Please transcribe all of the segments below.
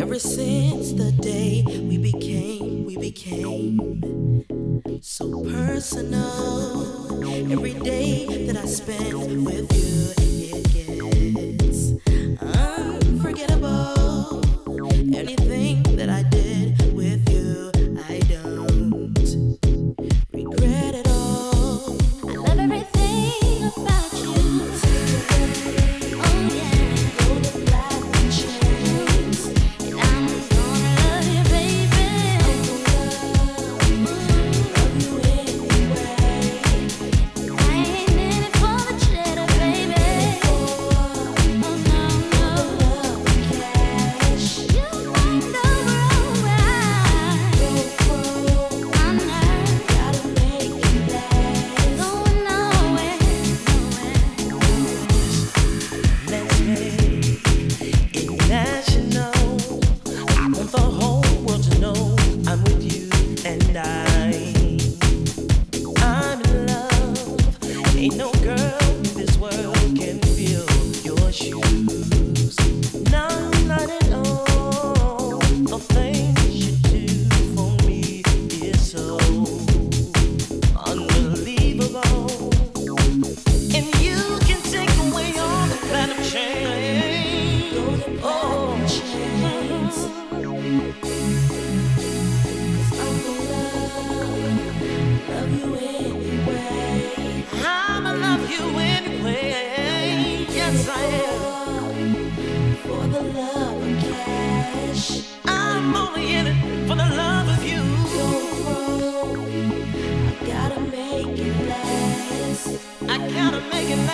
Ever since the day we became, we became so personal. Every day that I spent with you,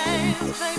face.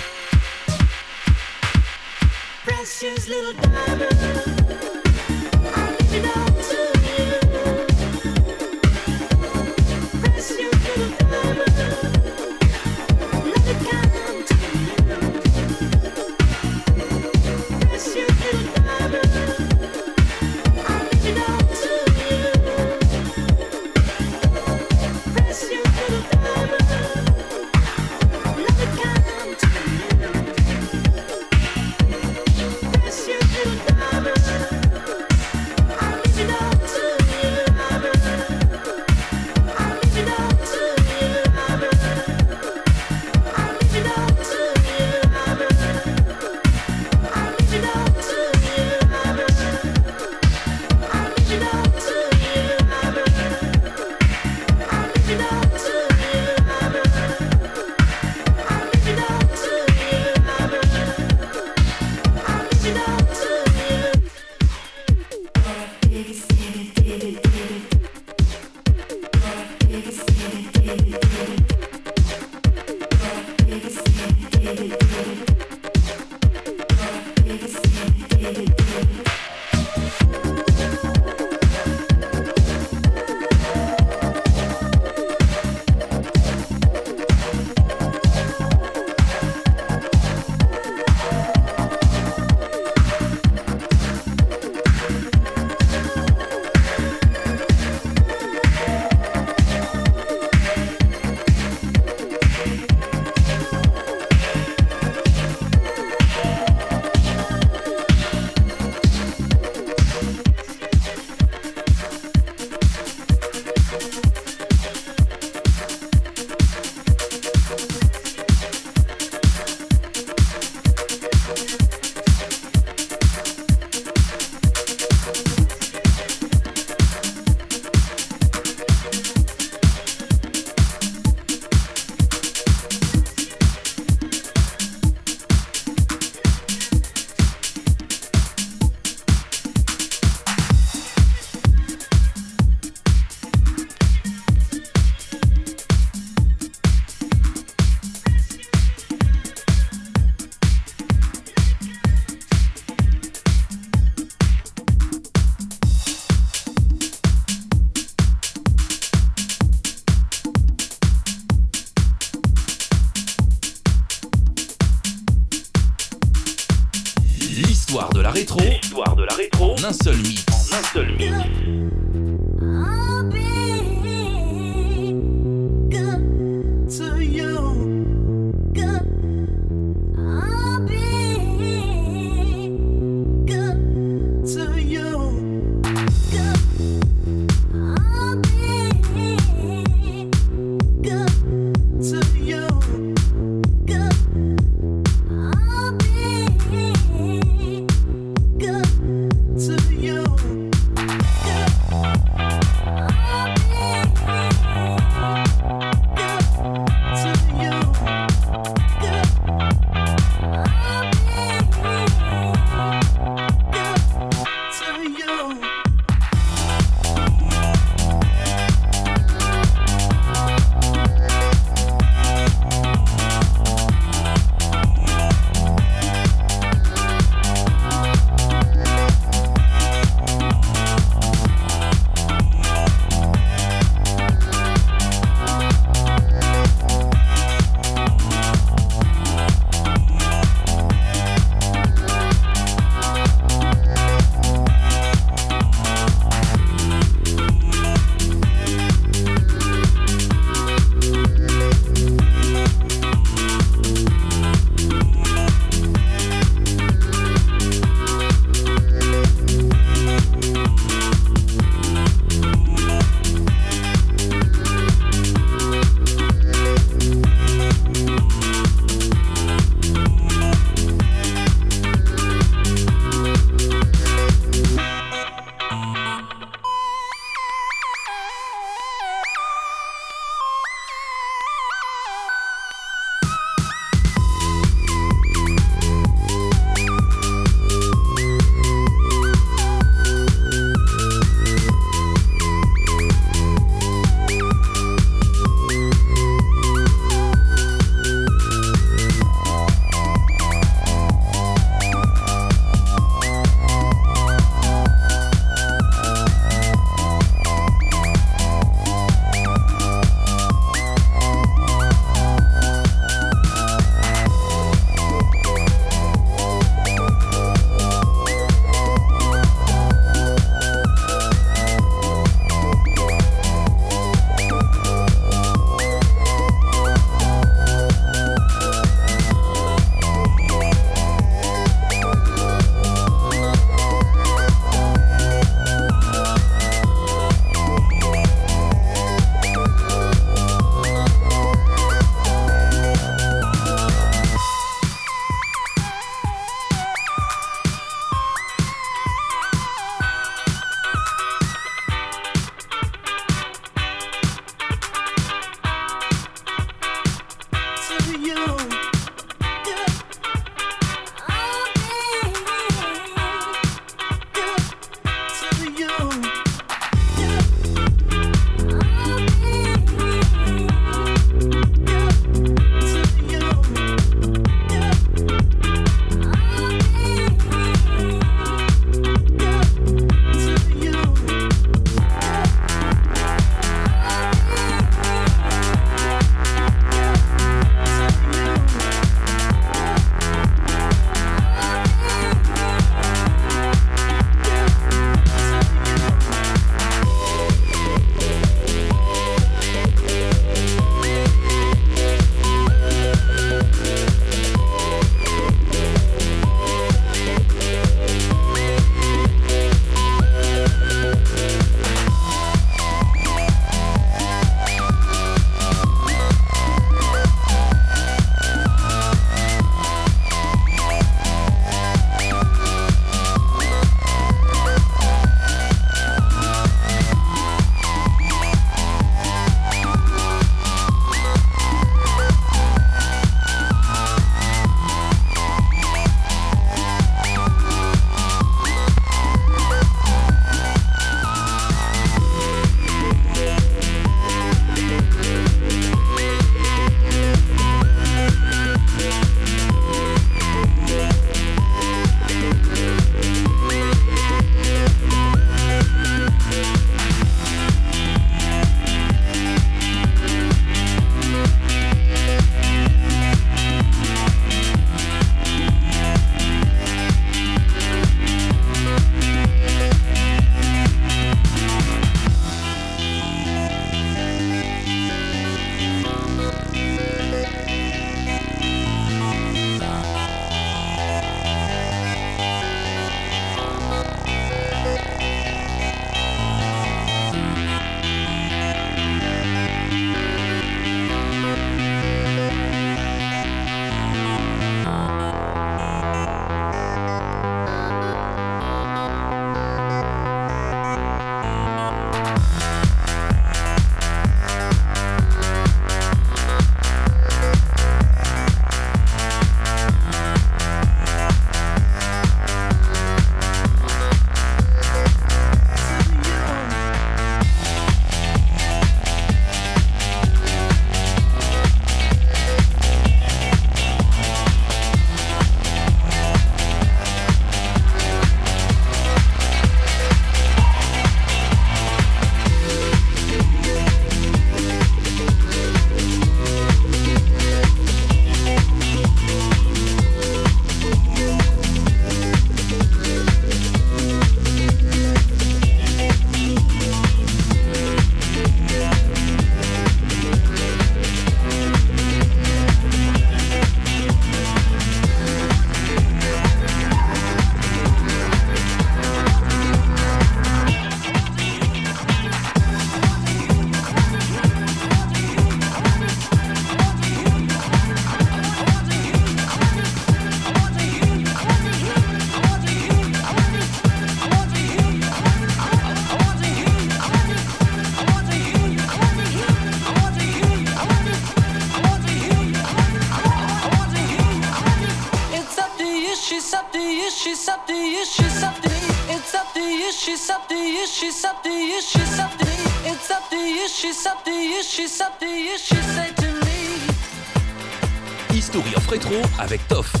Électro avec Toff.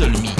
seul Mi.